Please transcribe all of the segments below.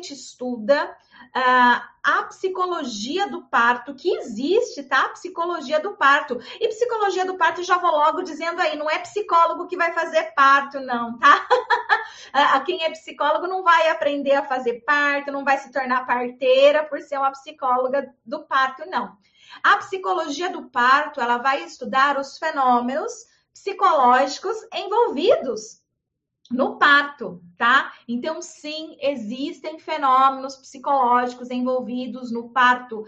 gente estuda uh, a psicologia do parto, que existe, tá? Psicologia do parto. E psicologia do parto, já vou logo dizendo aí, não é psicólogo que vai fazer parto, não, tá? a quem é psicólogo não vai aprender a fazer parto, não vai se tornar parteira por ser uma psicóloga do parto, não. A psicologia do parto, ela vai estudar os fenômenos psicológicos envolvidos no parto, tá? Então, sim, existem fenômenos psicológicos envolvidos no parto.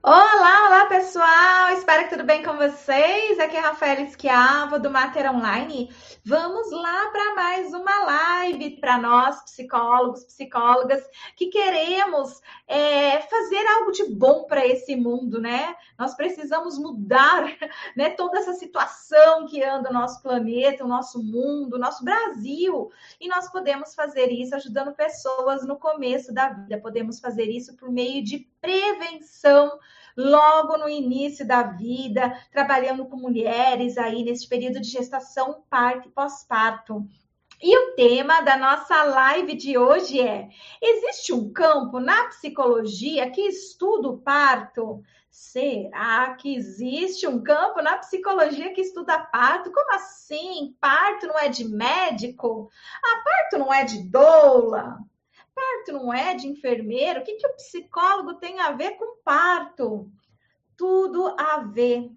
Olá, olá pessoal! Espero que tudo bem com vocês. Aqui é a Rafaela Esquiava do Mater Online. Vamos lá para mais uma live para nós, psicólogos, psicólogas, que queremos é, fazer algo de bom para esse mundo, né? Nós precisamos mudar né, toda essa situação que anda o nosso planeta, o nosso mundo, o nosso Brasil. E nós podemos fazer isso ajudando pessoas no começo da vida. Podemos fazer isso por meio de prevenção logo no início da vida, trabalhando com mulheres aí nesse período de gestação, parto e pós-parto. E o tema da nossa live de hoje é: existe um campo na psicologia que estuda o parto? Será que existe um campo na psicologia que estuda parto? Como assim? Parto não é de médico? Ah, parto não é de doula? Parto não é de enfermeiro? O que, que o psicólogo tem a ver com parto? Tudo a ver.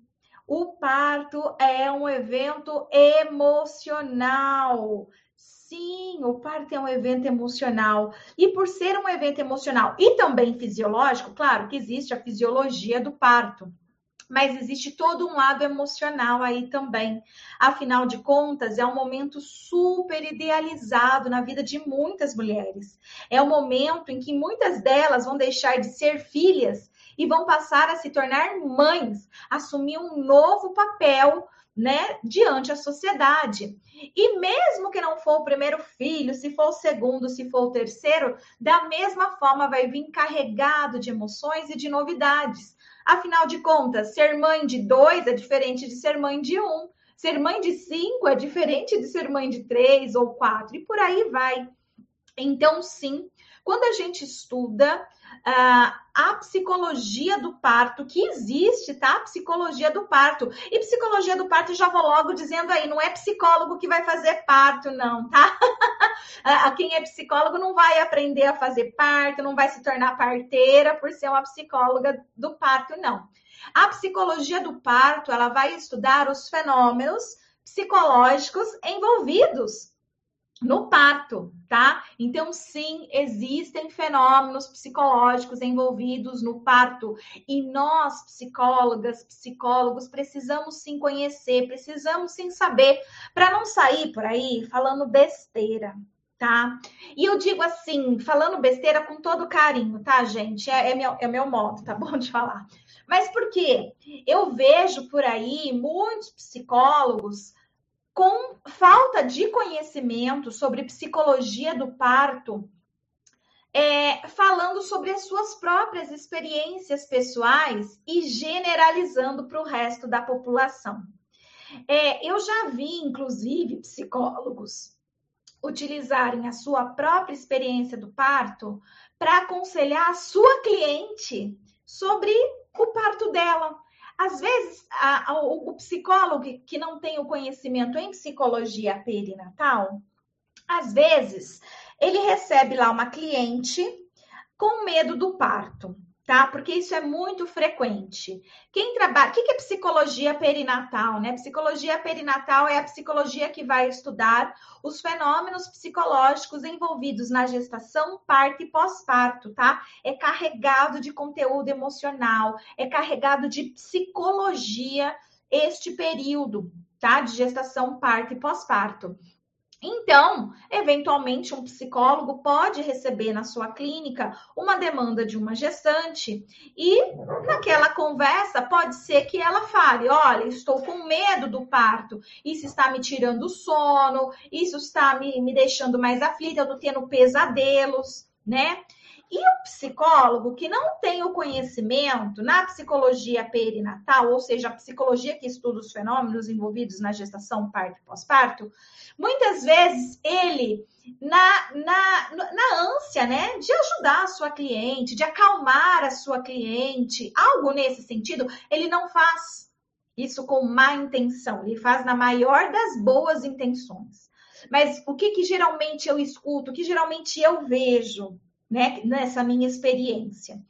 O parto é um evento emocional. Sim, o parto é um evento emocional. E por ser um evento emocional e também fisiológico, claro que existe a fisiologia do parto mas existe todo um lado emocional aí também. Afinal de contas, é um momento super idealizado na vida de muitas mulheres. É o um momento em que muitas delas vão deixar de ser filhas e vão passar a se tornar mães, assumir um novo papel né, diante da sociedade. E mesmo que não for o primeiro filho, se for o segundo, se for o terceiro, da mesma forma vai vir carregado de emoções e de novidades. Afinal de contas, ser mãe de dois é diferente de ser mãe de um. Ser mãe de cinco é diferente de ser mãe de três ou quatro, e por aí vai. Então, sim, quando a gente estuda uh, a psicologia do parto, que existe, tá? Psicologia do parto. E psicologia do parto, já vou logo dizendo aí, não é psicólogo que vai fazer parto, não, tá? a quem é psicólogo não vai aprender a fazer parto, não vai se tornar parteira por ser uma psicóloga do parto, não. A psicologia do parto, ela vai estudar os fenômenos psicológicos envolvidos no parto, tá? Então, sim, existem fenômenos psicológicos envolvidos no parto e nós, psicólogas, psicólogos, precisamos sim conhecer, precisamos sim saber para não sair por aí falando besteira, tá? E eu digo assim, falando besteira com todo carinho, tá, gente? É, é, meu, é meu modo, tá bom de falar. Mas por quê? Eu vejo por aí muitos psicólogos com falta de conhecimento sobre psicologia do parto, é, falando sobre as suas próprias experiências pessoais e generalizando para o resto da população. É, eu já vi, inclusive, psicólogos utilizarem a sua própria experiência do parto para aconselhar a sua cliente sobre o parto dela. Às vezes, a, a, o psicólogo que não tem o conhecimento em psicologia perinatal, às vezes, ele recebe lá uma cliente com medo do parto tá? Porque isso é muito frequente. Quem trabalha, o que é psicologia perinatal, né? Psicologia perinatal é a psicologia que vai estudar os fenômenos psicológicos envolvidos na gestação, parto e pós-parto, tá? É carregado de conteúdo emocional, é carregado de psicologia este período, tá? De gestação, parto e pós-parto. Então, eventualmente, um psicólogo pode receber na sua clínica uma demanda de uma gestante e naquela conversa pode ser que ela fale: olha, estou com medo do parto, isso está me tirando o sono, isso está me, me deixando mais aflita, eu estou tendo pesadelos, né? E o psicólogo que não tem o conhecimento na psicologia perinatal, ou seja, a psicologia que estuda os fenômenos envolvidos na gestação, parto e pós-parto, muitas vezes ele, na, na, na ânsia, né, de ajudar a sua cliente, de acalmar a sua cliente, algo nesse sentido, ele não faz isso com má intenção, ele faz na maior das boas intenções. Mas o que, que geralmente eu escuto, o que geralmente eu vejo, né, nessa minha experiência?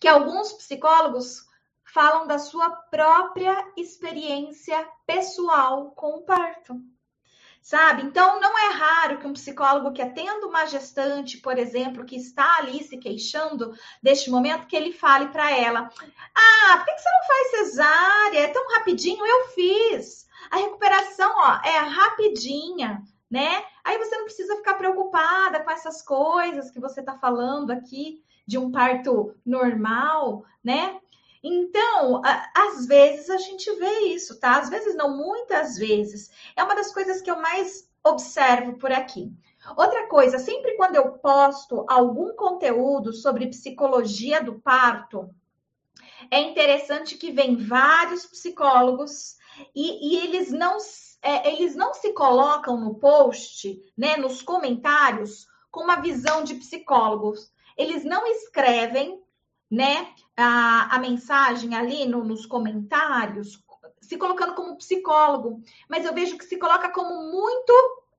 Que alguns psicólogos falam da sua própria experiência pessoal com o parto. Sabe? Então, não é raro que um psicólogo que atenda uma gestante, por exemplo, que está ali se queixando deste momento, que ele fale para ela: Ah, por que você não faz cesárea? É tão rapidinho, eu fiz. A recuperação, ó, é rapidinha, né? Aí você não precisa ficar preocupada com essas coisas que você está falando aqui de um parto normal, né? Então, às vezes a gente vê isso, tá? Às vezes não, muitas vezes. É uma das coisas que eu mais observo por aqui. Outra coisa, sempre quando eu posto algum conteúdo sobre psicologia do parto, é interessante que vem vários psicólogos e, e eles não é, eles não se colocam no post, né, nos comentários, com uma visão de psicólogos. Eles não escrevem, né, a, a mensagem ali no, nos comentários, se colocando como psicólogo, mas eu vejo que se coloca como muito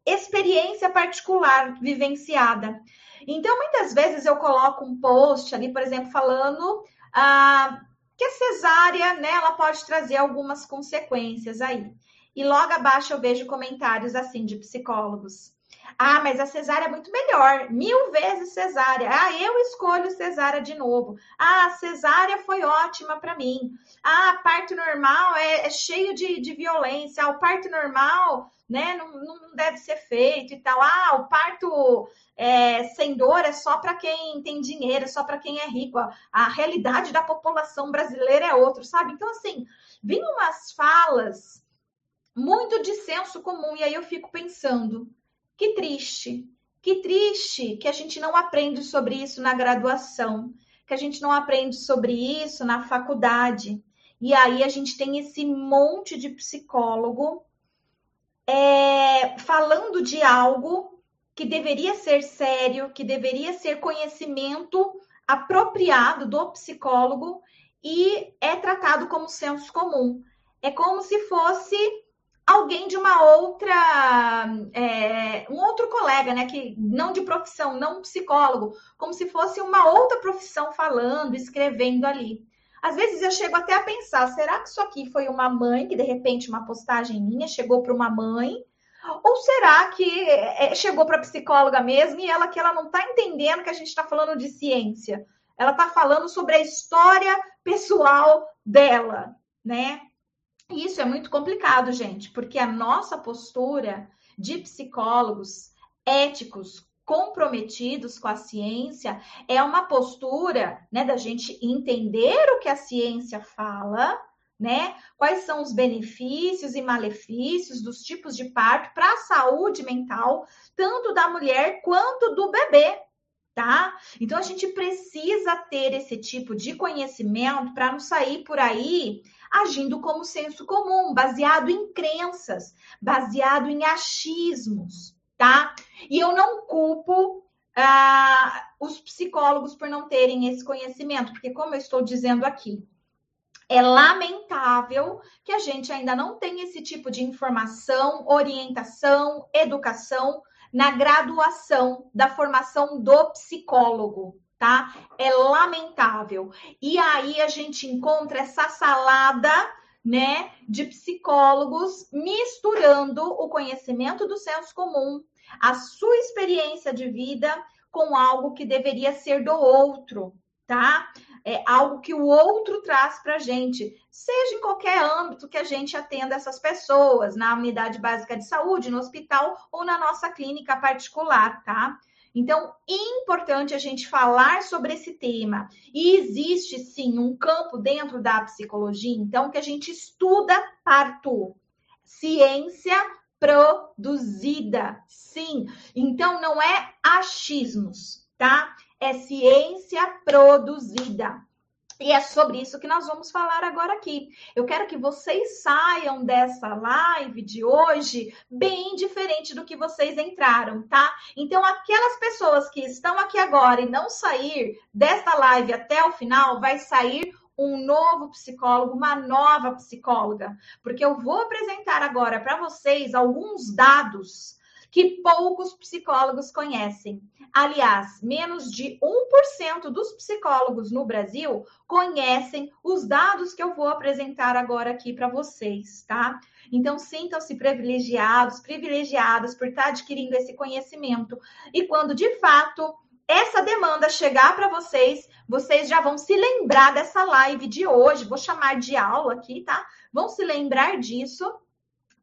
experiência particular vivenciada. Então, muitas vezes eu coloco um post ali, por exemplo, falando ah, que a cesárea, né, ela pode trazer algumas consequências aí. E logo abaixo eu vejo comentários assim de psicólogos. Ah, mas a cesárea é muito melhor, mil vezes cesárea. Ah, eu escolho cesárea de novo. Ah, cesárea foi ótima para mim. Ah, parto normal é, é cheio de, de, violência. Ah, o parto normal, né, não, não, deve ser feito e tal. Ah, o parto é, sem dor é só para quem tem dinheiro, é só para quem é rico. A, realidade da população brasileira é outra, sabe? Então, assim, vem umas falas muito de senso comum. E aí eu fico pensando, que triste, que triste que a gente não aprende sobre isso na graduação, que a gente não aprende sobre isso na faculdade. E aí a gente tem esse monte de psicólogo é, falando de algo que deveria ser sério, que deveria ser conhecimento apropriado do psicólogo e é tratado como senso comum. É como se fosse alguém de uma outra, é, um outro colega, né, que não de profissão, não psicólogo, como se fosse uma outra profissão falando, escrevendo ali. Às vezes eu chego até a pensar, será que isso aqui foi uma mãe que de repente uma postagem minha chegou para uma mãe? Ou será que é, chegou para a psicóloga mesmo e ela que ela não está entendendo que a gente está falando de ciência? Ela está falando sobre a história pessoal dela, né? Isso é muito complicado, gente, porque a nossa postura de psicólogos éticos, comprometidos com a ciência, é uma postura, né, da gente entender o que a ciência fala, né? Quais são os benefícios e malefícios dos tipos de parto para a saúde mental, tanto da mulher quanto do bebê, tá? Então a gente precisa ter esse tipo de conhecimento para não sair por aí agindo como senso comum, baseado em crenças, baseado em achismos, tá? E eu não culpo ah, os psicólogos por não terem esse conhecimento, porque, como eu estou dizendo aqui, é lamentável que a gente ainda não tenha esse tipo de informação, orientação, educação na graduação da formação do psicólogo, tá? É lamentável. E aí a gente encontra essa salada, né, de psicólogos misturando o conhecimento do senso comum, a sua experiência de vida com algo que deveria ser do outro, tá? É algo que o outro traz para a gente, seja em qualquer âmbito que a gente atenda essas pessoas, na unidade básica de saúde, no hospital ou na nossa clínica particular, tá? Então, importante a gente falar sobre esse tema. E existe sim um campo dentro da psicologia, então, que a gente estuda parto. Ciência produzida, sim. Então, não é achismos, tá? É ciência produzida. E é sobre isso que nós vamos falar agora aqui. Eu quero que vocês saiam dessa live de hoje bem diferente do que vocês entraram, tá? Então, aquelas pessoas que estão aqui agora e não sair desta live até o final, vai sair um novo psicólogo, uma nova psicóloga, porque eu vou apresentar agora para vocês alguns dados que poucos psicólogos conhecem. Aliás, menos de 1% dos psicólogos no Brasil conhecem os dados que eu vou apresentar agora aqui para vocês, tá? Então, sintam-se privilegiados, privilegiadas por estar adquirindo esse conhecimento. E quando de fato essa demanda chegar para vocês, vocês já vão se lembrar dessa live de hoje, vou chamar de aula aqui, tá? Vão se lembrar disso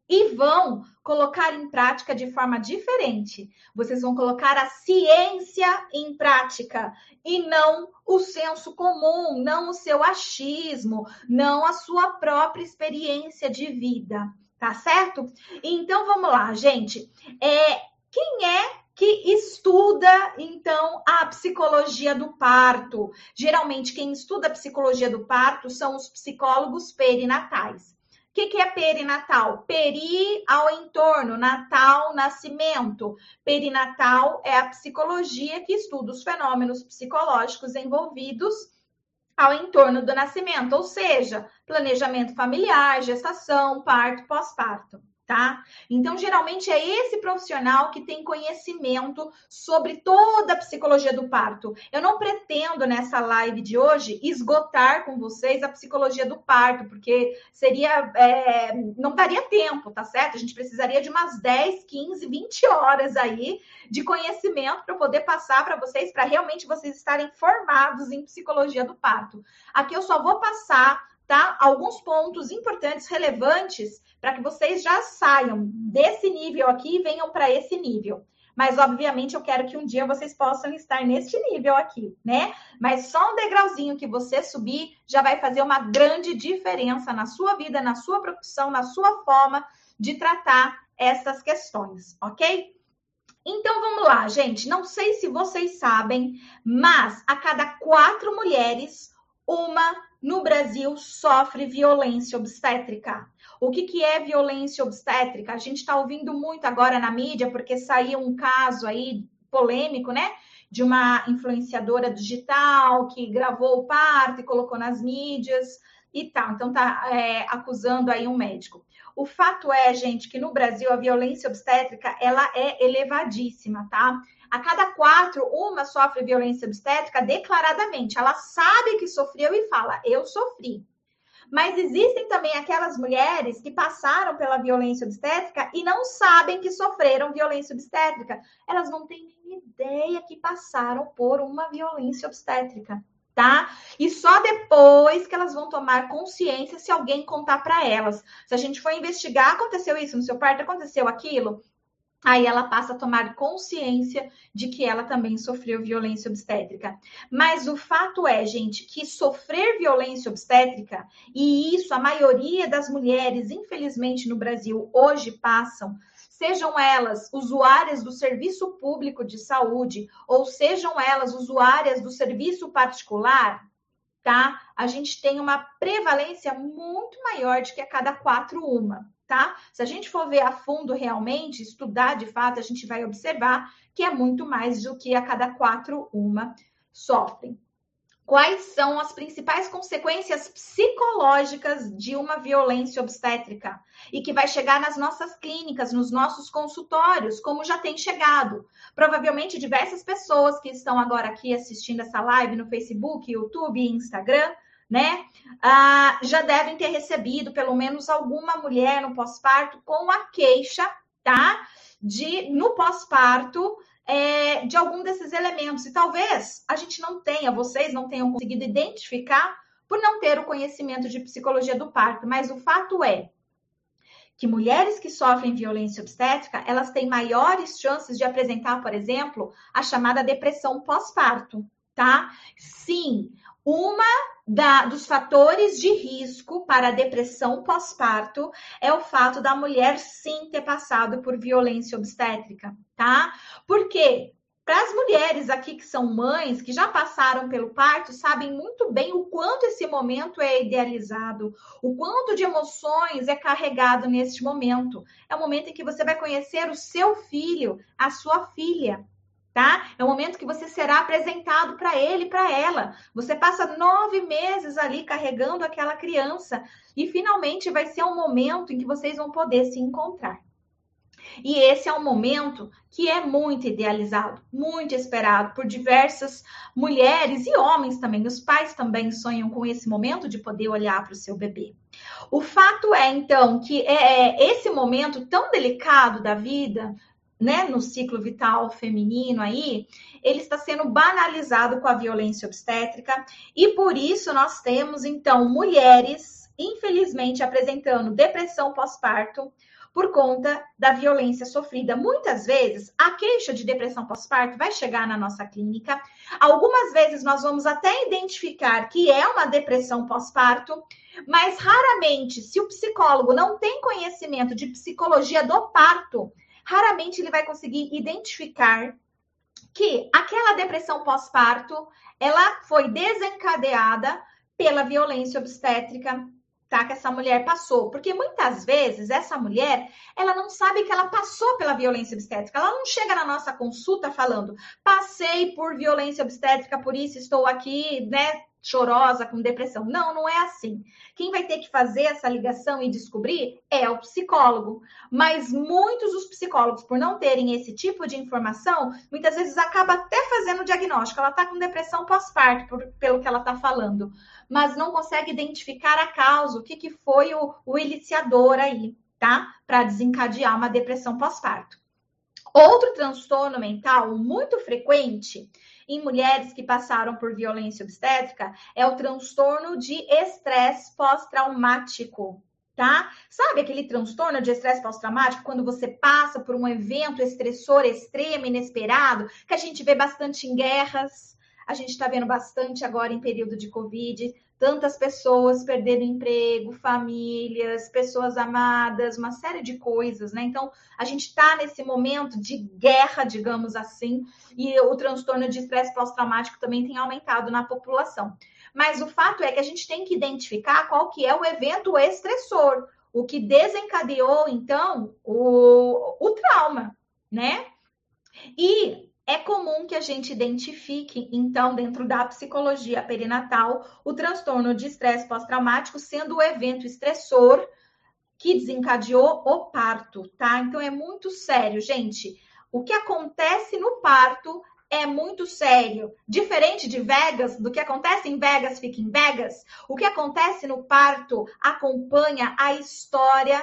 e vão colocar em prática de forma diferente. Vocês vão colocar a ciência em prática e não o senso comum, não o seu achismo, não a sua própria experiência de vida, tá certo? Então vamos lá, gente. É, quem é que estuda então a psicologia do parto? Geralmente quem estuda a psicologia do parto são os psicólogos perinatais que, que é perinatal? Peri ao entorno, natal, nascimento. Perinatal é a psicologia que estuda os fenômenos psicológicos envolvidos ao entorno do nascimento, ou seja, planejamento familiar, gestação, parto, pós-parto tá? Então, geralmente é esse profissional que tem conhecimento sobre toda a psicologia do parto. Eu não pretendo nessa live de hoje esgotar com vocês a psicologia do parto, porque seria. É, não daria tempo, tá certo? A gente precisaria de umas 10, 15, 20 horas aí de conhecimento para poder passar para vocês, para realmente vocês estarem formados em psicologia do parto. Aqui eu só vou passar tá? Alguns pontos importantes, relevantes, para que vocês já saiam desse nível aqui e venham para esse nível. Mas, obviamente, eu quero que um dia vocês possam estar neste nível aqui, né? Mas só um degrauzinho que você subir já vai fazer uma grande diferença na sua vida, na sua profissão, na sua forma de tratar essas questões, ok? Então vamos lá, gente. Não sei se vocês sabem, mas a cada quatro mulheres, uma no Brasil sofre violência obstétrica. O que, que é violência obstétrica? A gente está ouvindo muito agora na mídia, porque saiu um caso aí polêmico, né? De uma influenciadora digital que gravou o parto e colocou nas mídias e tal. Então, tá é, acusando aí um médico. O fato é, gente, que no Brasil a violência obstétrica ela é elevadíssima, tá? A cada quatro, uma sofre violência obstétrica declaradamente. Ela sabe que sofreu e fala: Eu sofri. Mas existem também aquelas mulheres que passaram pela violência obstétrica e não sabem que sofreram violência obstétrica. Elas não têm nem ideia que passaram por uma violência obstétrica, tá? E só depois que elas vão tomar consciência se alguém contar para elas. Se a gente for investigar, aconteceu isso no seu parto, aconteceu aquilo, aí ela passa a tomar consciência de que ela também sofreu violência obstétrica. Mas o fato é, gente, que sofrer violência obstétrica, e isso a maioria das mulheres, infelizmente, no Brasil hoje passam, sejam elas usuárias do serviço público de saúde ou sejam elas usuárias do serviço particular, tá? A gente tem uma prevalência muito maior de que a cada quatro uma tá? Se a gente for ver a fundo realmente, estudar de fato, a gente vai observar que é muito mais do que a cada quatro uma sofrem. Quais são as principais consequências psicológicas de uma violência obstétrica? E que vai chegar nas nossas clínicas, nos nossos consultórios, como já tem chegado. Provavelmente diversas pessoas que estão agora aqui assistindo essa live no Facebook, YouTube e Instagram né? Ah, já devem ter recebido pelo menos alguma mulher no pós-parto com a queixa, tá? De no pós-parto é, de algum desses elementos. E talvez a gente não tenha, vocês não tenham conseguido identificar por não ter o conhecimento de psicologia do parto, mas o fato é que mulheres que sofrem violência obstétrica, elas têm maiores chances de apresentar, por exemplo, a chamada depressão pós-parto, tá? Sim, uma da, dos fatores de risco para a depressão pós-parto é o fato da mulher sim ter passado por violência obstétrica, tá? Por quê? Para as mulheres aqui que são mães, que já passaram pelo parto, sabem muito bem o quanto esse momento é idealizado, o quanto de emoções é carregado neste momento. É o momento em que você vai conhecer o seu filho, a sua filha. Tá? É o momento que você será apresentado para ele, para ela. Você passa nove meses ali carregando aquela criança e finalmente vai ser um momento em que vocês vão poder se encontrar. E esse é um momento que é muito idealizado, muito esperado por diversas mulheres e homens também. Os pais também sonham com esse momento de poder olhar para o seu bebê. O fato é, então, que é, é esse momento tão delicado da vida, né, no ciclo vital feminino aí, ele está sendo banalizado com a violência obstétrica e por isso nós temos então mulheres, infelizmente, apresentando depressão pós-parto, por conta da violência sofrida. Muitas vezes, a queixa de depressão pós-parto vai chegar na nossa clínica. Algumas vezes, nós vamos até identificar que é uma depressão pós-parto, mas raramente, se o psicólogo não tem conhecimento de psicologia do parto, raramente ele vai conseguir identificar que aquela depressão pós-parto ela foi desencadeada pela violência obstétrica tá? Que essa mulher passou. Porque muitas vezes essa mulher, ela não sabe que ela passou pela violência obstétrica. Ela não chega na nossa consulta falando, passei por violência obstétrica, por isso estou aqui, né? Chorosa, com depressão. Não, não é assim. Quem vai ter que fazer essa ligação e descobrir é o psicólogo. Mas muitos dos psicólogos, por não terem esse tipo de informação, muitas vezes acaba até fazendo o diagnóstico. Ela está com depressão pós-parto, pelo que ela está falando, mas não consegue identificar a causa, o que, que foi o, o iniciador aí, tá? Para desencadear uma depressão pós-parto. Outro transtorno mental muito frequente em mulheres que passaram por violência obstétrica é o transtorno de estresse pós-traumático. Tá? Sabe aquele transtorno de estresse pós-traumático quando você passa por um evento estressor extremo, inesperado, que a gente vê bastante em guerras, a gente está vendo bastante agora em período de Covid, tantas pessoas perdendo emprego, famílias, pessoas amadas, uma série de coisas, né? Então, a gente está nesse momento de guerra, digamos assim, e o transtorno de estresse pós-traumático também tem aumentado na população. Mas o fato é que a gente tem que identificar qual que é o evento estressor, o que desencadeou, então, o, o trauma, né? E é comum que a gente identifique, então, dentro da psicologia perinatal, o transtorno de estresse pós-traumático sendo o evento estressor que desencadeou o parto, tá? Então é muito sério, gente. O que acontece no parto é muito sério. Diferente de Vegas, do que acontece em Vegas fica em Vegas, o que acontece no parto acompanha a história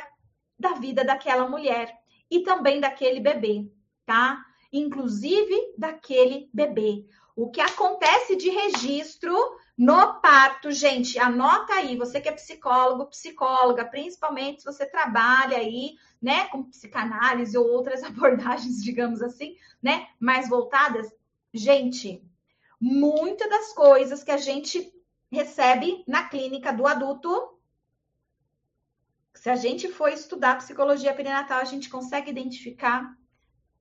da vida daquela mulher e também daquele bebê, tá? Inclusive daquele bebê. O que acontece de registro no parto, gente, anota aí, você que é psicólogo, psicóloga, principalmente se você trabalha aí, né, com psicanálise ou outras abordagens, digamos assim, né, mais voltadas, gente, muitas das coisas que a gente recebe na clínica do adulto, se a gente for estudar psicologia perinatal, a gente consegue identificar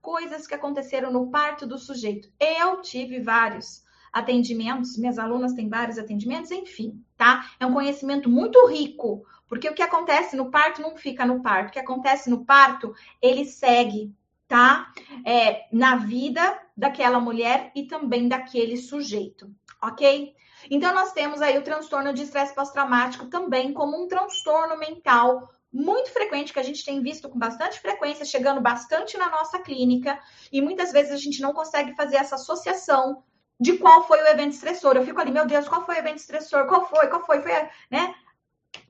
coisas que aconteceram no parto do sujeito. Eu tive vários atendimentos, minhas alunas têm vários atendimentos, enfim, tá? É um conhecimento muito rico, porque o que acontece no parto não fica no parto, o que acontece no parto, ele segue, tá? É, na vida daquela mulher e também daquele sujeito, ok? Então, nós temos aí o transtorno de estresse pós-traumático também como um transtorno mental muito frequente, que a gente tem visto com bastante frequência, chegando bastante na nossa clínica, e muitas vezes a gente não consegue fazer essa associação de qual foi o evento estressor. Eu fico ali, meu Deus, qual foi o evento estressor? Qual foi? Qual foi? Foi, né?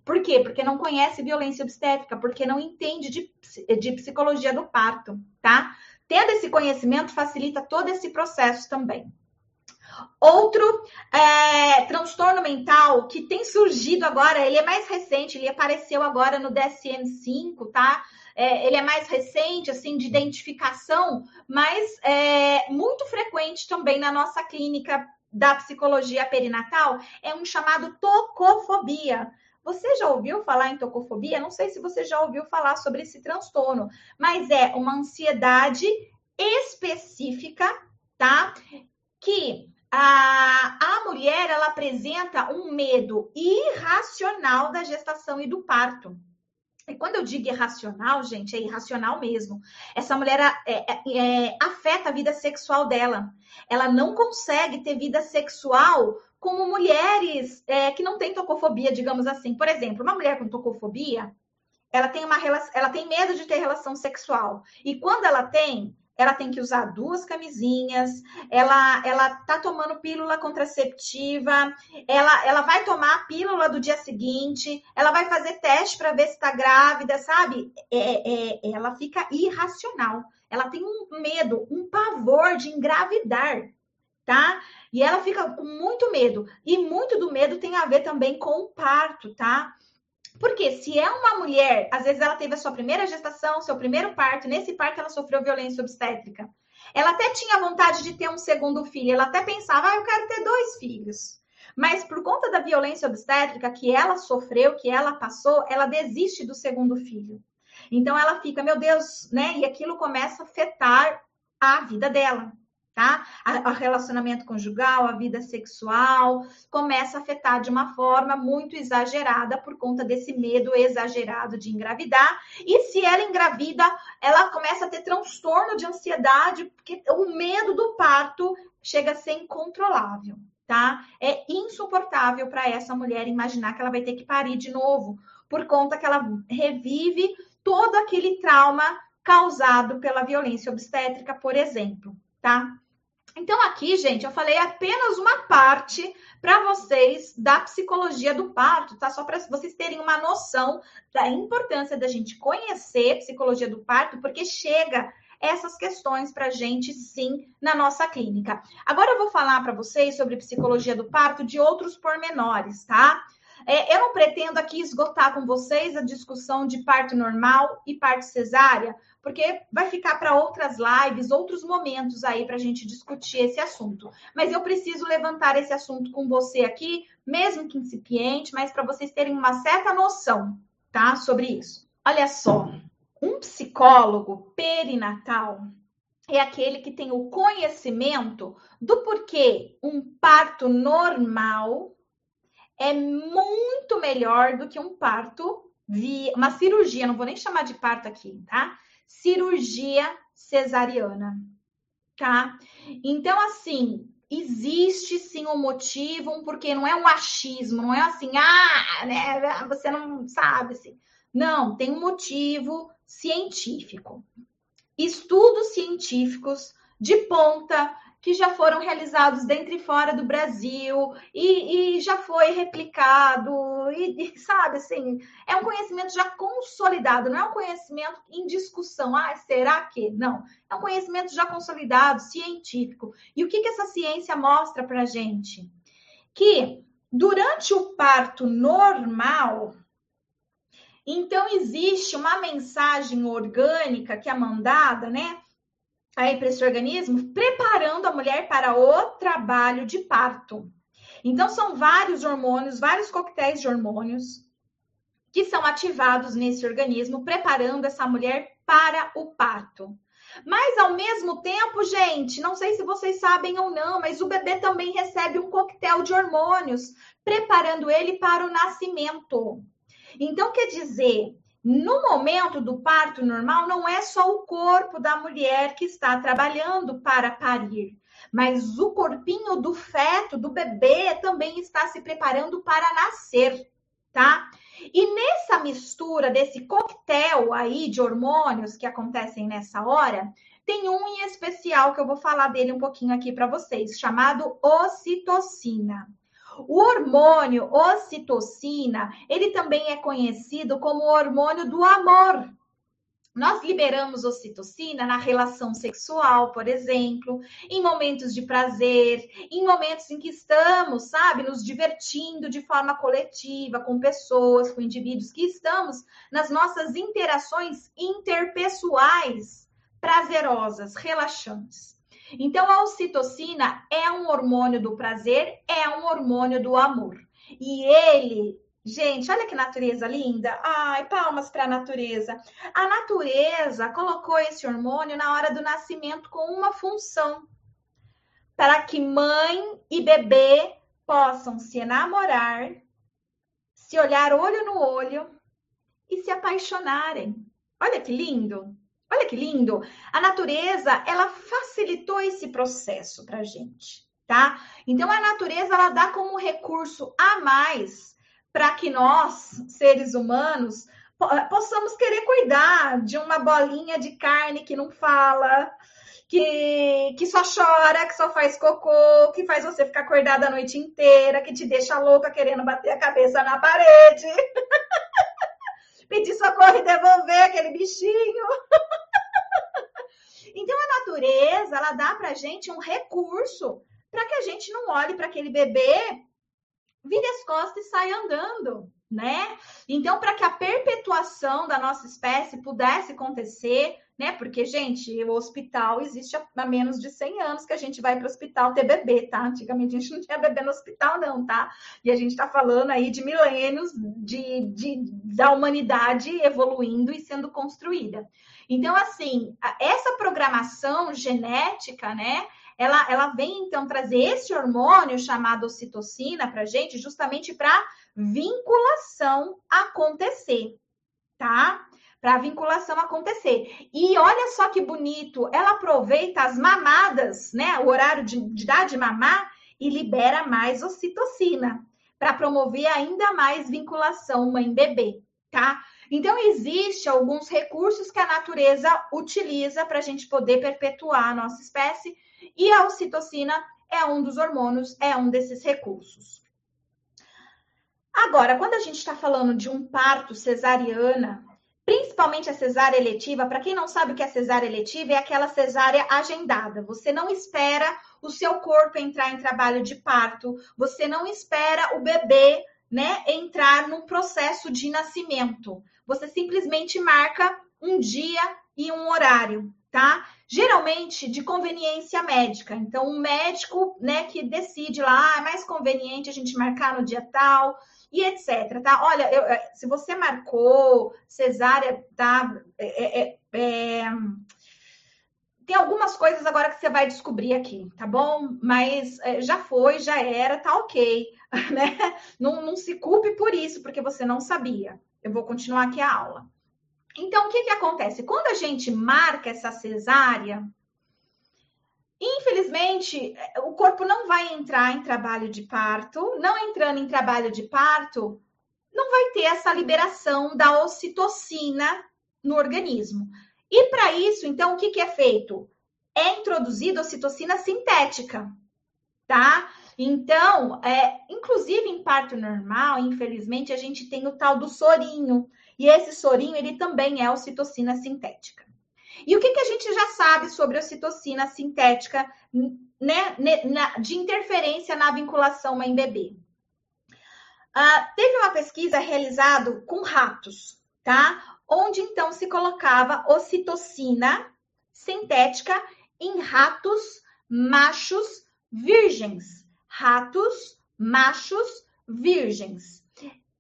Por quê? Porque não conhece violência obstétrica, porque não entende de, de psicologia do parto, tá? Tendo esse conhecimento facilita todo esse processo também. Outro é, transtorno mental que tem surgido agora, ele é mais recente, ele apareceu agora no DSM-5, tá? É, ele é mais recente, assim, de identificação, mas é muito frequente também na nossa clínica da psicologia perinatal, é um chamado tocofobia. Você já ouviu falar em tocofobia? Não sei se você já ouviu falar sobre esse transtorno, mas é uma ansiedade específica tá? Que a, a mulher ela apresenta um medo irracional da gestação e do parto. E quando eu digo irracional, gente, é irracional mesmo. Essa mulher é, é, é, afeta a vida sexual dela. Ela não consegue ter vida sexual como mulheres é, que não têm tocofobia, digamos assim. Por exemplo, uma mulher com tocofobia, ela tem uma ela tem medo de ter relação sexual. E quando ela tem, ela tem que usar duas camisinhas, ela ela tá tomando pílula contraceptiva, ela ela vai tomar a pílula do dia seguinte, ela vai fazer teste para ver se está grávida, sabe? É, é, ela fica irracional. Ela tem um medo, um pavor de engravidar, tá? E ela fica com muito medo. E muito do medo tem a ver também com o parto, tá? Porque se é uma mulher, às vezes ela teve a sua primeira gestação, seu primeiro parto, nesse parto ela sofreu violência obstétrica. Ela até tinha vontade de ter um segundo filho, ela até pensava, ah, eu quero ter dois filhos. Mas por conta da violência obstétrica que ela sofreu, que ela passou, ela desiste do segundo filho. Então ela fica, meu Deus, né? E aquilo começa a afetar a vida dela tá? O relacionamento conjugal, a vida sexual, começa a afetar de uma forma muito exagerada por conta desse medo exagerado de engravidar. E se ela engravida, ela começa a ter transtorno de ansiedade, porque o medo do parto chega a ser incontrolável, tá? É insuportável para essa mulher imaginar que ela vai ter que parir de novo, por conta que ela revive todo aquele trauma causado pela violência obstétrica, por exemplo, tá? Então, aqui, gente, eu falei apenas uma parte para vocês da psicologia do parto, tá? Só para vocês terem uma noção da importância da gente conhecer psicologia do parto, porque chega essas questões para a gente, sim, na nossa clínica. Agora eu vou falar para vocês sobre psicologia do parto de outros pormenores, tá? É, eu não pretendo aqui esgotar com vocês a discussão de parto normal e parto cesárea, porque vai ficar para outras lives, outros momentos aí para a gente discutir esse assunto. Mas eu preciso levantar esse assunto com você aqui, mesmo que incipiente, mas para vocês terem uma certa noção, tá? Sobre isso. Olha só, um psicólogo perinatal é aquele que tem o conhecimento do porquê um parto normal é muito melhor do que um parto via uma cirurgia, não vou nem chamar de parto aqui, tá? Cirurgia cesariana, tá? Então, assim, existe sim um motivo, um porquê, não é um achismo, não é assim, ah, né, você não sabe, assim. Não, tem um motivo científico. Estudos científicos de ponta que já foram realizados dentro e fora do Brasil e, e já foi replicado, e, e, sabe assim, é um conhecimento já consolidado, não é um conhecimento em discussão. Ah, será que? Não, é um conhecimento já consolidado, científico. E o que, que essa ciência mostra para gente? Que durante o parto normal, então existe uma mensagem orgânica que é mandada, né? Aí para esse organismo, preparando a mulher para o trabalho de parto. Então, são vários hormônios, vários coquetéis de hormônios que são ativados nesse organismo, preparando essa mulher para o parto. Mas, ao mesmo tempo, gente, não sei se vocês sabem ou não, mas o bebê também recebe um coquetel de hormônios, preparando ele para o nascimento. Então, quer dizer, no momento do parto normal, não é só o corpo da mulher que está trabalhando para parir, mas o corpinho do feto, do bebê, também está se preparando para nascer, tá? E nessa mistura desse coquetel aí de hormônios que acontecem nessa hora, tem um em especial que eu vou falar dele um pouquinho aqui para vocês, chamado ocitocina. O hormônio ocitocina, ele também é conhecido como o hormônio do amor. Nós liberamos ocitocina na relação sexual, por exemplo, em momentos de prazer, em momentos em que estamos, sabe, nos divertindo de forma coletiva com pessoas, com indivíduos que estamos nas nossas interações interpessoais prazerosas, relaxantes. Então, a ocitocina é um hormônio do prazer, é um hormônio do amor. E ele, gente, olha que natureza linda. Ai, palmas para a natureza. A natureza colocou esse hormônio na hora do nascimento com uma função. para que mãe e bebê possam se enamorar, se olhar olho no olho e se apaixonarem. Olha que lindo! Olha que lindo! A natureza, ela facilitou esse processo para gente, tá? Então, a natureza, ela dá como recurso a mais para que nós, seres humanos, possamos querer cuidar de uma bolinha de carne que não fala, que, que só chora, que só faz cocô, que faz você ficar acordada a noite inteira, que te deixa louca querendo bater a cabeça na parede. Pedir socorro e devolver aquele bichinho. então a natureza, ela dá pra gente um recurso para que a gente não olhe para aquele bebê, vire as costas e saia andando né? Então, para que a perpetuação da nossa espécie pudesse acontecer, né? Porque, gente, o hospital existe há menos de 100 anos que a gente vai para o hospital ter bebê, tá? Antigamente a gente não tinha bebê no hospital, não, tá? E a gente está falando aí de milênios de, de, da humanidade evoluindo e sendo construída. Então, assim, essa programação genética, né? Ela, ela vem então trazer esse hormônio chamado ocitocina para gente, justamente para vinculação acontecer, tá? Para vinculação acontecer. E olha só que bonito, ela aproveita as mamadas, né? O horário de, de dar de mamar e libera mais ocitocina para promover ainda mais vinculação mãe-bebê, tá? Então, existe alguns recursos que a natureza utiliza para a gente poder perpetuar a nossa espécie, e a ocitocina é um dos hormônios, é um desses recursos. Agora, quando a gente está falando de um parto cesariana, principalmente a cesárea eletiva, para quem não sabe o que é cesárea eletiva, é aquela cesárea agendada. Você não espera o seu corpo entrar em trabalho de parto, você não espera o bebê, né, entrar num processo de nascimento. Você simplesmente marca um dia e um horário, tá? Geralmente de conveniência médica. Então, um médico, né, que decide lá, ah, é mais conveniente a gente marcar no dia tal, e etc. Tá? Olha, eu, é, se você marcou cesárea, tá? É, é, é, tem algumas coisas agora que você vai descobrir aqui, tá bom? Mas é, já foi, já era, tá ok, né? Não, não se culpe por isso, porque você não sabia. Eu vou continuar aqui a aula. Então, o que, que acontece? Quando a gente marca essa cesárea, Infelizmente, o corpo não vai entrar em trabalho de parto, não entrando em trabalho de parto, não vai ter essa liberação da ocitocina no organismo. E para isso, então, o que, que é feito? É introduzida ocitocina sintética, tá? Então, é, inclusive em parto normal, infelizmente, a gente tem o tal do sorinho. E esse sorinho, ele também é ocitocina sintética. E o que, que a gente já sabe sobre ocitocina sintética né, de interferência na vinculação mãe-bebê? Uh, teve uma pesquisa realizada com ratos, tá? Onde então se colocava ocitocina sintética em ratos machos virgens. Ratos machos virgens.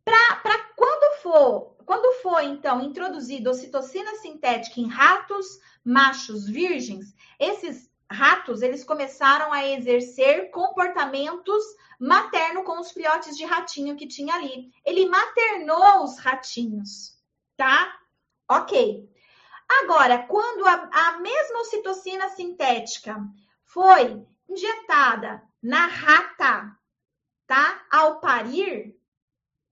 Para quando for quando foi, então, introduzida ocitocina sintética em ratos machos virgens, esses ratos, eles começaram a exercer comportamentos materno com os filhotes de ratinho que tinha ali. Ele maternou os ratinhos, tá? Ok. Agora, quando a, a mesma ocitocina sintética foi injetada na rata, tá? Ao parir,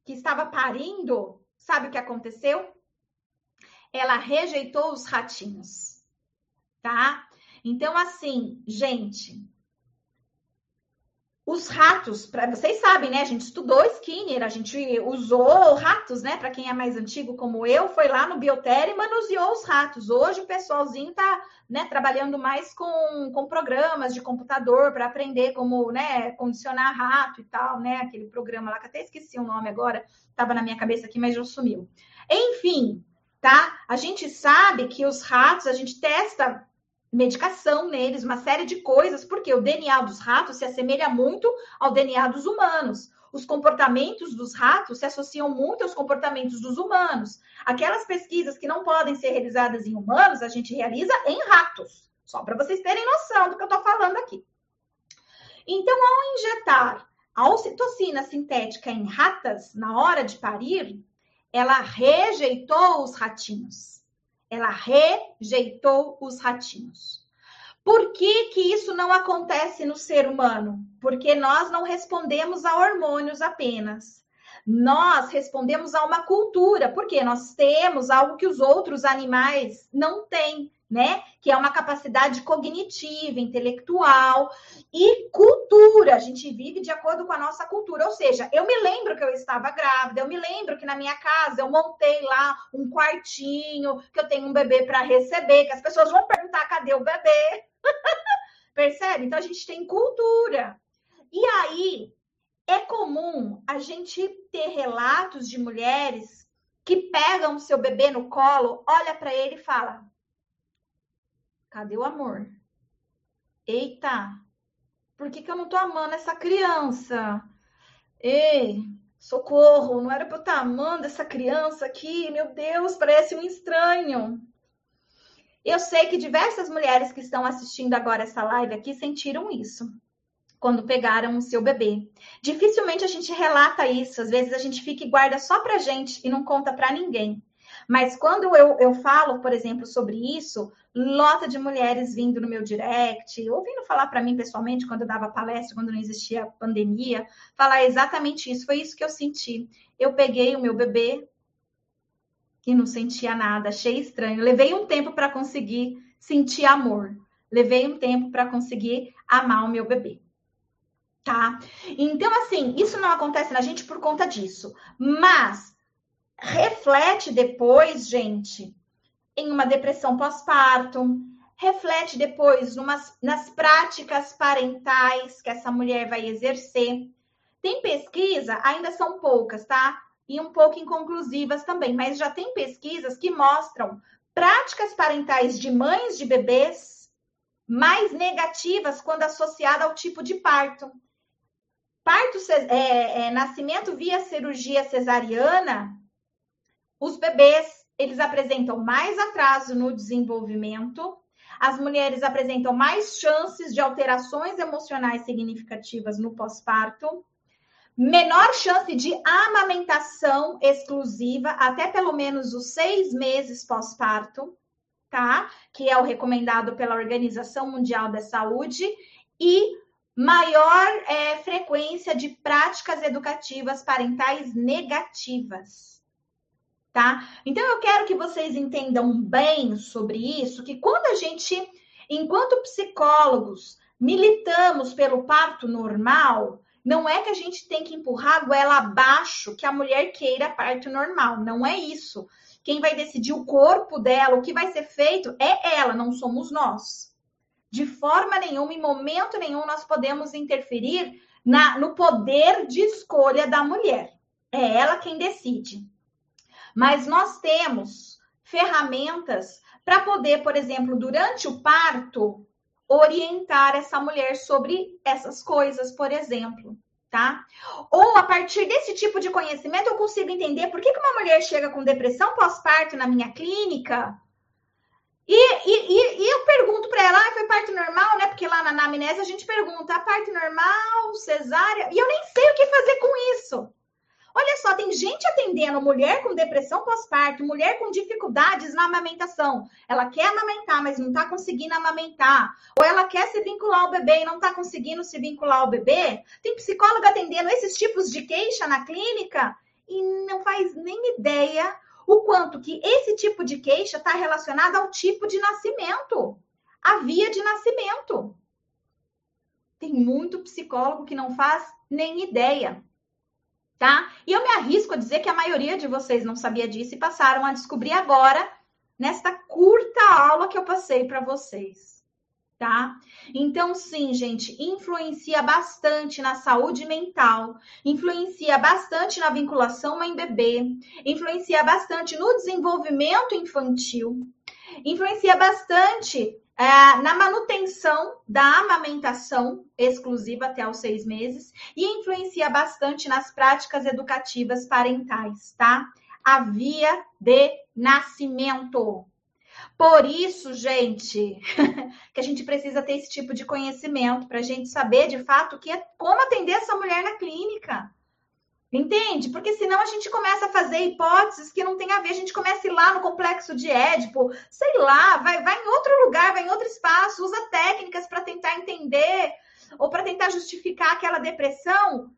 que estava parindo, Sabe o que aconteceu? Ela rejeitou os ratinhos, tá? Então, assim, gente, os ratos, para vocês sabem, né? A gente estudou Skinner, a gente usou ratos, né? Para quem é mais antigo como eu, foi lá no Biotério e manuseou os ratos. Hoje o pessoalzinho tá, né, trabalhando mais com, com programas de computador para aprender como, né, condicionar rato e tal, né? Aquele programa lá que até esqueci o nome agora, estava na minha cabeça aqui, mas já sumiu. Enfim, tá? A gente sabe que os ratos, a gente testa medicação neles, uma série de coisas, porque o DNA dos ratos se assemelha muito ao DNA dos humanos. Os comportamentos dos ratos se associam muito aos comportamentos dos humanos. Aquelas pesquisas que não podem ser realizadas em humanos, a gente realiza em ratos. Só para vocês terem noção do que eu estou falando aqui. Então, ao injetar a ocitocina sintética em ratas na hora de parir, ela rejeitou os ratinhos. Ela rejeitou os ratinhos. Por que, que isso não acontece no ser humano? Porque nós não respondemos a hormônios apenas. Nós respondemos a uma cultura, porque nós temos algo que os outros animais não têm né? Que é uma capacidade cognitiva, intelectual e cultura. A gente vive de acordo com a nossa cultura. Ou seja, eu me lembro que eu estava grávida, eu me lembro que na minha casa eu montei lá um quartinho, que eu tenho um bebê para receber, que as pessoas vão perguntar cadê o bebê. Percebe? Então a gente tem cultura. E aí é comum a gente ter relatos de mulheres que pegam o seu bebê no colo, olha para ele e fala: Cadê o amor? Eita, por que, que eu não tô amando essa criança? Ei, socorro, não era para eu estar tá amando essa criança aqui? Meu Deus, parece um estranho. Eu sei que diversas mulheres que estão assistindo agora essa live aqui sentiram isso quando pegaram o seu bebê. Dificilmente a gente relata isso, às vezes a gente fica e guarda só pra gente e não conta para ninguém. Mas quando eu, eu falo, por exemplo, sobre isso, lota de mulheres vindo no meu direct, ouvindo falar para mim pessoalmente, quando eu dava palestra, quando não existia pandemia, falar exatamente isso. Foi isso que eu senti. Eu peguei o meu bebê e não sentia nada, achei estranho. Levei um tempo para conseguir sentir amor. Levei um tempo para conseguir amar o meu bebê tá? Então, assim, isso não acontece na gente por conta disso. Mas reflete depois, gente, em uma depressão pós-parto, reflete depois numas, nas práticas parentais que essa mulher vai exercer. Tem pesquisa, ainda são poucas, tá? E um pouco inconclusivas também, mas já tem pesquisas que mostram práticas parentais de mães de bebês mais negativas quando associada ao tipo de parto. Parto, é, é, nascimento via cirurgia cesariana os bebês, eles apresentam mais atraso no desenvolvimento, as mulheres apresentam mais chances de alterações emocionais significativas no pós-parto, menor chance de amamentação exclusiva até pelo menos os seis meses pós-parto, tá? Que é o recomendado pela Organização Mundial da Saúde, e maior é, frequência de práticas educativas parentais negativas tá? Então eu quero que vocês entendam bem sobre isso, que quando a gente, enquanto psicólogos, militamos pelo parto normal, não é que a gente tem que empurrar a goela abaixo que a mulher queira parto normal, não é isso. Quem vai decidir o corpo dela, o que vai ser feito, é ela, não somos nós. De forma nenhuma, em momento nenhum, nós podemos interferir na, no poder de escolha da mulher. É ela quem decide. Mas nós temos ferramentas para poder, por exemplo, durante o parto, orientar essa mulher sobre essas coisas, por exemplo, tá? Ou a partir desse tipo de conhecimento eu consigo entender por que, que uma mulher chega com depressão pós-parto na minha clínica. E, e, e eu pergunto para ela, ah, foi parto normal, né? Porque lá na anamnese a gente pergunta, a parto normal, cesárea, e eu nem sei o que fazer com isso. Olha só, tem gente atendendo mulher com depressão pós-parto, mulher com dificuldades na amamentação. Ela quer amamentar, mas não está conseguindo amamentar. Ou ela quer se vincular ao bebê e não está conseguindo se vincular ao bebê. Tem psicóloga atendendo esses tipos de queixa na clínica e não faz nem ideia o quanto que esse tipo de queixa está relacionado ao tipo de nascimento, a via de nascimento. Tem muito psicólogo que não faz nem ideia tá? E eu me arrisco a dizer que a maioria de vocês não sabia disso e passaram a descobrir agora nesta curta aula que eu passei para vocês, tá? Então, sim, gente, influencia bastante na saúde mental, influencia bastante na vinculação mãe-bebê, influencia bastante no desenvolvimento infantil, influencia bastante é, na manutenção da amamentação exclusiva até os seis meses e influencia bastante nas práticas educativas parentais, tá? A via de nascimento. Por isso, gente, que a gente precisa ter esse tipo de conhecimento para a gente saber de fato que é como atender essa mulher na clínica. Entende? Porque senão a gente começa a fazer hipóteses que não tem a ver. A gente começa a ir lá no complexo de Édipo, sei lá, vai, vai em outro lugar, vai em outro espaço, usa técnicas para tentar entender ou para tentar justificar aquela depressão.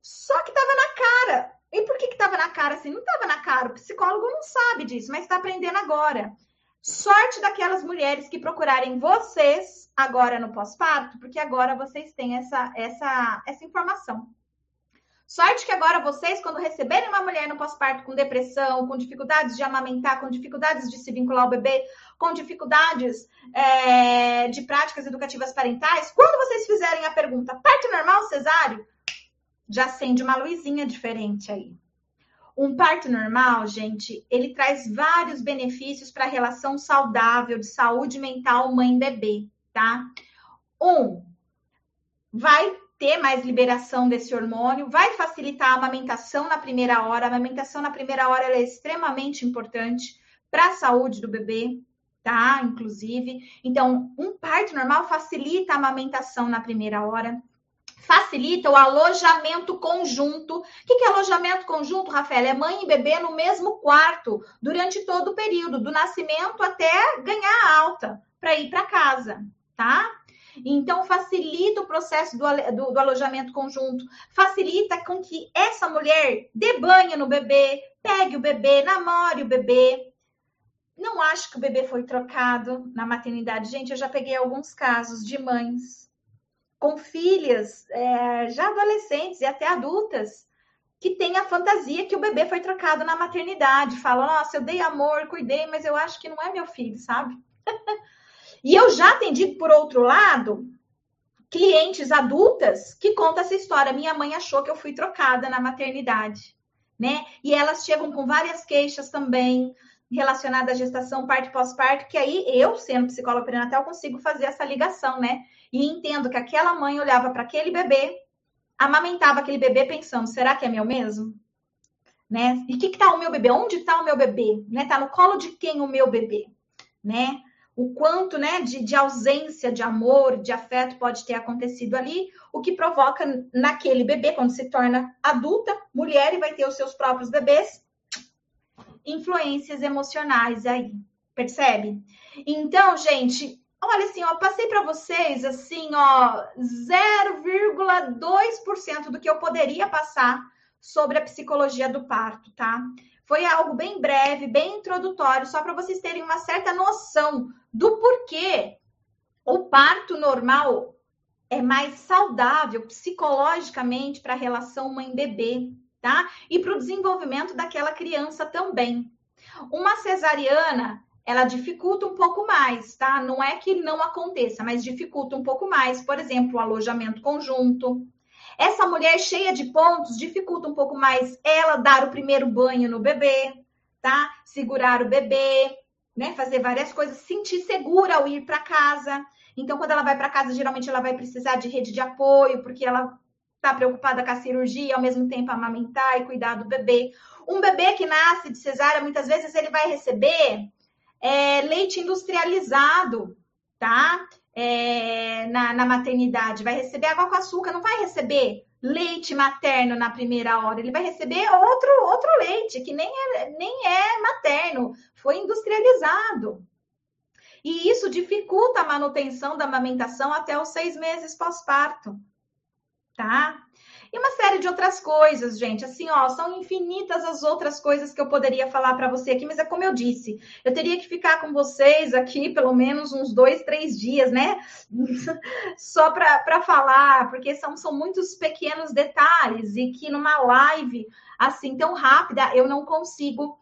Só que estava na cara. E por que estava na cara assim? Não estava na cara. O psicólogo não sabe disso, mas está aprendendo agora. Sorte daquelas mulheres que procurarem vocês agora no pós-parto, porque agora vocês têm essa, essa, essa informação. Sorte que agora vocês, quando receberem uma mulher no pós-parto com depressão, com dificuldades de amamentar, com dificuldades de se vincular ao bebê, com dificuldades é, de práticas educativas parentais, quando vocês fizerem a pergunta parto normal, cesáreo, já acende uma luzinha diferente aí. Um parto normal, gente, ele traz vários benefícios para a relação saudável de saúde mental mãe-bebê, tá? Um, vai ter mais liberação desse hormônio, vai facilitar a amamentação na primeira hora. A amamentação na primeira hora é extremamente importante para a saúde do bebê, tá? Inclusive. Então, um parto normal facilita a amamentação na primeira hora. Facilita o alojamento conjunto. O que é alojamento conjunto, Rafael? É mãe e bebê no mesmo quarto durante todo o período, do nascimento até ganhar alta, para ir para casa, tá? Então, facilita o processo do, do, do, alojamento conjunto, facilita com que essa mulher dê banho no bebê, pegue o bebê, namore o bebê. Não acho que o bebê foi trocado na maternidade. Gente, eu já peguei alguns casos de mães com filhas é, já adolescentes e até adultas que têm a fantasia que o bebê foi trocado na maternidade. Falam, nossa, eu dei amor, cuidei, mas eu acho que não é meu filho, sabe? E eu já atendi, por outro lado, clientes adultas que contam essa história. Minha mãe achou que eu fui trocada na maternidade, né? E elas chegam com várias queixas também relacionadas à gestação, parto e pós-parto, que aí eu, sendo psicóloga perinatal, consigo fazer essa ligação, né? E entendo que aquela mãe olhava para aquele bebê, amamentava aquele bebê pensando, será que é meu mesmo? Né? E o que, que tá o meu bebê? Onde está o meu bebê? Né? Tá no colo de quem o meu bebê? Né? O quanto né, de, de, ausência de amor, de afeto pode ter acontecido ali, o que provoca naquele bebê, quando se torna adulta, mulher e vai ter os seus próprios bebês, influências emocionais aí, percebe? Então, gente, olha assim, ó, passei para vocês assim, ó, 0,2% do que eu poderia passar sobre a psicologia do parto, tá? Foi algo bem breve, bem introdutório, só para vocês terem uma certa noção do porquê o parto normal é mais saudável psicologicamente para a relação mãe-bebê, tá? E para o desenvolvimento daquela criança também. Uma cesariana, ela dificulta um pouco mais, tá? Não é que não aconteça, mas dificulta um pouco mais. Por exemplo, o alojamento conjunto, essa mulher cheia de pontos dificulta um pouco mais ela dar o primeiro banho no bebê, tá? Segurar o bebê, né? Fazer várias coisas, sentir segura ao ir para casa. Então, quando ela vai para casa, geralmente ela vai precisar de rede de apoio, porque ela está preocupada com a cirurgia, ao mesmo tempo amamentar e cuidar do bebê. Um bebê que nasce de cesárea, muitas vezes ele vai receber é, leite industrializado, tá? É, na, na maternidade, vai receber água com açúcar, não vai receber leite materno na primeira hora, ele vai receber outro, outro leite, que nem é, nem é materno, foi industrializado. E isso dificulta a manutenção da amamentação até os seis meses pós-parto, tá? E uma série de outras coisas, gente. Assim, ó, são infinitas as outras coisas que eu poderia falar para você aqui, mas é como eu disse, eu teria que ficar com vocês aqui pelo menos uns dois, três dias, né? Só para falar, porque são, são muitos pequenos detalhes e que numa live assim tão rápida eu não consigo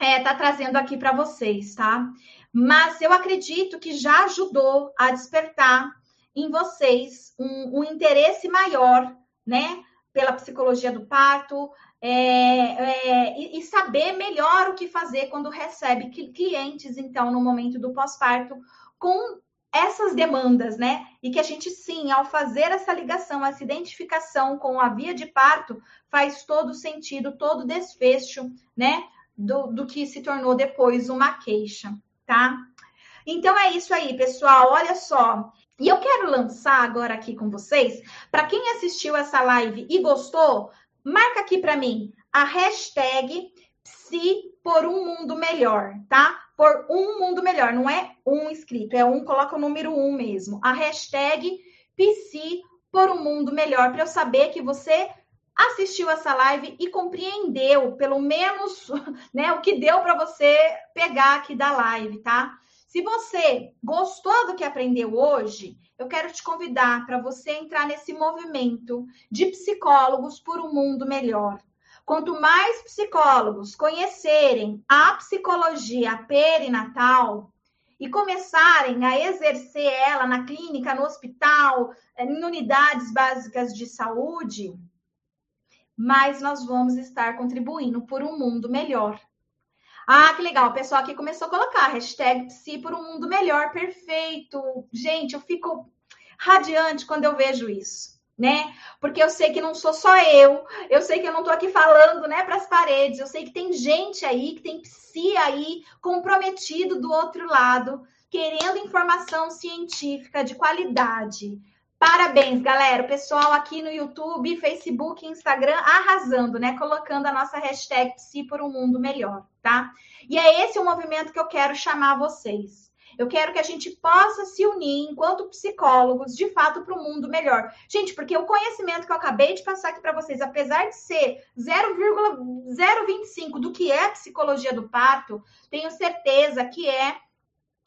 é, tá trazendo aqui para vocês, tá? Mas eu acredito que já ajudou a despertar em vocês um, um interesse maior né? Pela psicologia do parto, é, é, e, saber melhor o que fazer quando recebe clientes, então, no momento do pós-parto, com essas demandas, né? E que a gente, sim, ao fazer essa ligação, essa identificação com a via de parto, faz todo sentido, todo desfecho, né? Do, do que se tornou depois uma queixa, tá? Então é isso aí, pessoal. Olha só. E eu quero lançar agora aqui com vocês, para quem assistiu essa live e gostou, marca aqui para mim a hashtag Psi por um mundo melhor, tá? Por um mundo melhor, não é um inscrito, é um, coloca o número um mesmo. A hashtag Psi por um mundo melhor, para eu saber que você assistiu essa live e compreendeu, pelo menos, né, o que deu para você pegar aqui da live, tá? Se você gostou do que aprendeu hoje, eu quero te convidar para você entrar nesse movimento de psicólogos por um mundo melhor. Quanto mais psicólogos conhecerem a psicologia perinatal e começarem a exercer ela na clínica, no hospital, em unidades básicas de saúde, mais nós vamos estar contribuindo por um mundo melhor. Ah, que legal. O pessoal aqui começou a colocar hashtag Psi por um mundo melhor. Perfeito. Gente, eu fico radiante quando eu vejo isso né? Porque eu sei que não sou só eu, eu sei que eu não estou aqui falando, né, para as paredes, eu sei que tem gente aí, que tem psi aí comprometido do outro lado, querendo informação científica de qualidade. Parabéns, galera. O pessoal aqui no YouTube, Facebook, Instagram arrasando, né? Colocando a nossa hashtag Psi por um mundo melhor, tá? E é esse o movimento que eu quero chamar vocês. Eu quero que a gente possa se unir enquanto psicólogos, de fato, para o mundo melhor. Gente, porque o conhecimento que eu acabei de passar aqui para vocês, apesar de ser 0,025 do que é psicologia do parto, tenho certeza que é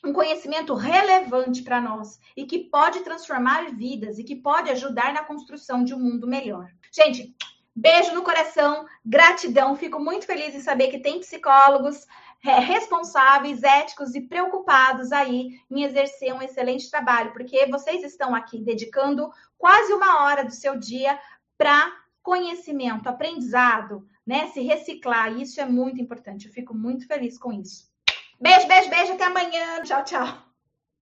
um conhecimento relevante para nós e que pode transformar vidas e que pode ajudar na construção de um mundo melhor. Gente, beijo no coração, gratidão. Fico muito feliz em saber que tem psicólogos responsáveis, éticos e preocupados aí em exercer um excelente trabalho, porque vocês estão aqui dedicando quase uma hora do seu dia para conhecimento, aprendizado, né? Se reciclar, isso é muito importante. Eu fico muito feliz com isso. Beijo, beijo, beijo, até amanhã. Tchau, tchau.